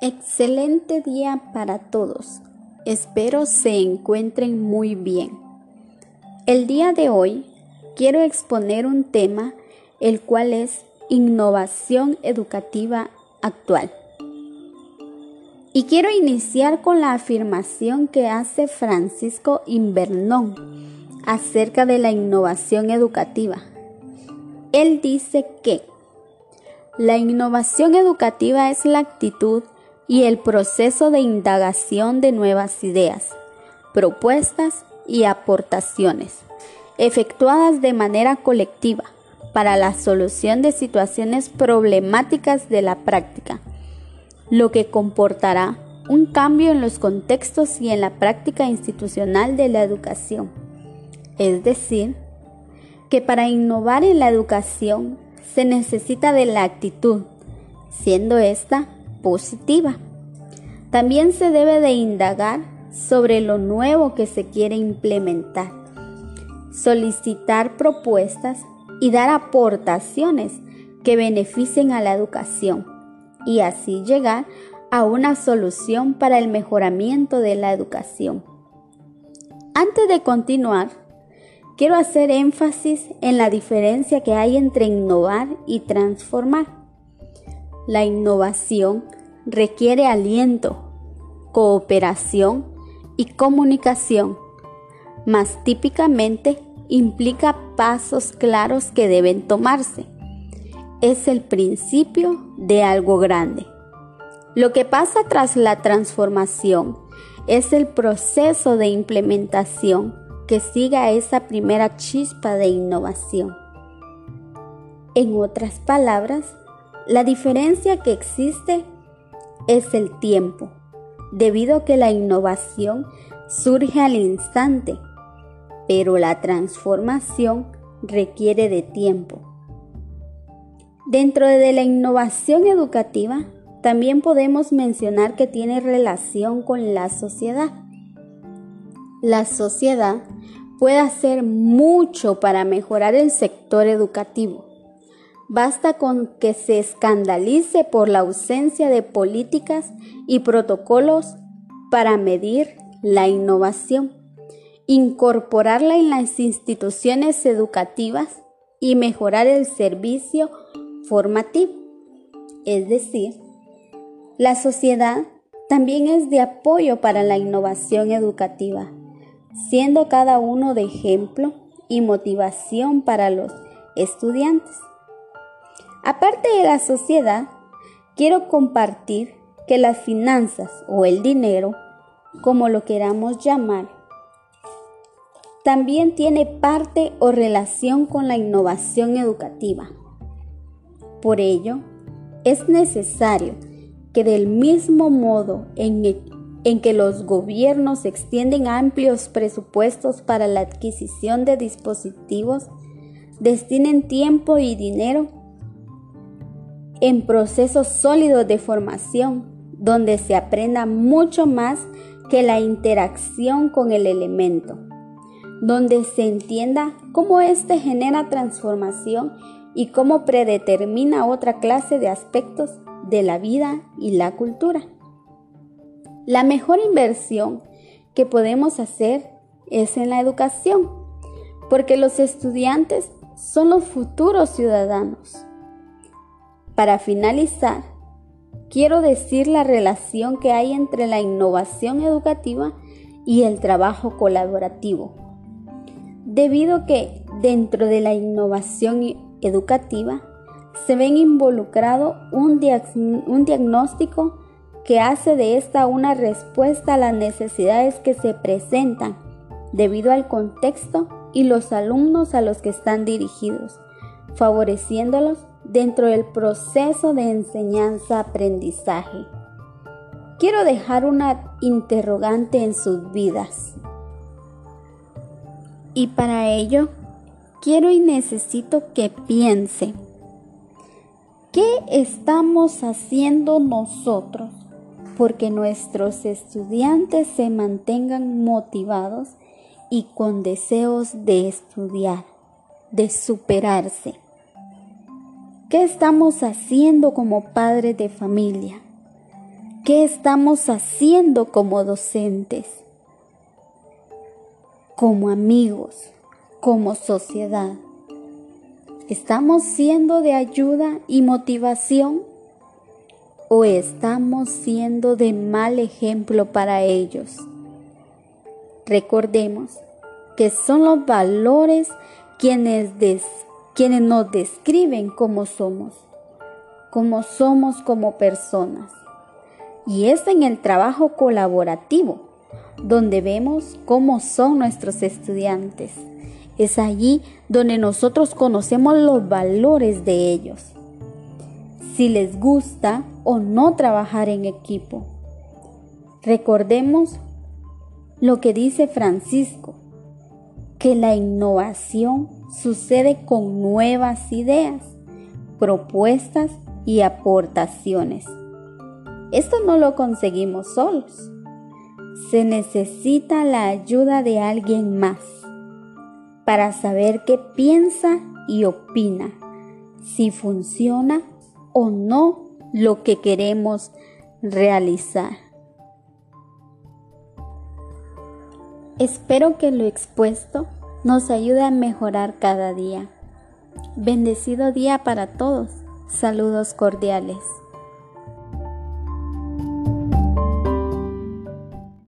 Excelente día para todos. Espero se encuentren muy bien. El día de hoy quiero exponer un tema el cual es innovación educativa actual. Y quiero iniciar con la afirmación que hace Francisco Invernón acerca de la innovación educativa. Él dice que la innovación educativa es la actitud y el proceso de indagación de nuevas ideas, propuestas y aportaciones, efectuadas de manera colectiva para la solución de situaciones problemáticas de la práctica, lo que comportará un cambio en los contextos y en la práctica institucional de la educación. Es decir, que para innovar en la educación se necesita de la actitud, siendo esta positiva. También se debe de indagar sobre lo nuevo que se quiere implementar, solicitar propuestas y dar aportaciones que beneficien a la educación y así llegar a una solución para el mejoramiento de la educación. Antes de continuar, quiero hacer énfasis en la diferencia que hay entre innovar y transformar. La innovación requiere aliento, cooperación y comunicación, más típicamente implica pasos claros que deben tomarse. Es el principio de algo grande. Lo que pasa tras la transformación es el proceso de implementación que siga esa primera chispa de innovación. En otras palabras, la diferencia que existe es el tiempo, debido a que la innovación surge al instante, pero la transformación requiere de tiempo. Dentro de la innovación educativa, también podemos mencionar que tiene relación con la sociedad. La sociedad puede hacer mucho para mejorar el sector educativo Basta con que se escandalice por la ausencia de políticas y protocolos para medir la innovación, incorporarla en las instituciones educativas y mejorar el servicio formativo. Es decir, la sociedad también es de apoyo para la innovación educativa, siendo cada uno de ejemplo y motivación para los estudiantes. Aparte de la sociedad, quiero compartir que las finanzas o el dinero, como lo queramos llamar, también tiene parte o relación con la innovación educativa. Por ello, es necesario que del mismo modo en, en que los gobiernos extienden amplios presupuestos para la adquisición de dispositivos, destinen tiempo y dinero en procesos sólidos de formación, donde se aprenda mucho más que la interacción con el elemento, donde se entienda cómo éste genera transformación y cómo predetermina otra clase de aspectos de la vida y la cultura. La mejor inversión que podemos hacer es en la educación, porque los estudiantes son los futuros ciudadanos. Para finalizar, quiero decir la relación que hay entre la innovación educativa y el trabajo colaborativo. Debido a que dentro de la innovación educativa se ven involucrado un, un diagnóstico que hace de esta una respuesta a las necesidades que se presentan debido al contexto y los alumnos a los que están dirigidos, favoreciéndolos dentro del proceso de enseñanza-aprendizaje. Quiero dejar una interrogante en sus vidas. Y para ello, quiero y necesito que piense, ¿qué estamos haciendo nosotros porque nuestros estudiantes se mantengan motivados y con deseos de estudiar, de superarse? ¿Qué estamos haciendo como padres de familia? ¿Qué estamos haciendo como docentes? Como amigos, como sociedad. ¿Estamos siendo de ayuda y motivación? ¿O estamos siendo de mal ejemplo para ellos? Recordemos que son los valores quienes, quienes nos describen cómo somos, cómo somos como personas. Y es en el trabajo colaborativo donde vemos cómo son nuestros estudiantes. Es allí donde nosotros conocemos los valores de ellos. Si les gusta o no trabajar en equipo. Recordemos lo que dice Francisco, que la innovación sucede con nuevas ideas, propuestas y aportaciones. Esto no lo conseguimos solos. Se necesita la ayuda de alguien más para saber qué piensa y opina, si funciona o no lo que queremos realizar. Espero que lo expuesto nos ayude a mejorar cada día. Bendecido día para todos. Saludos cordiales.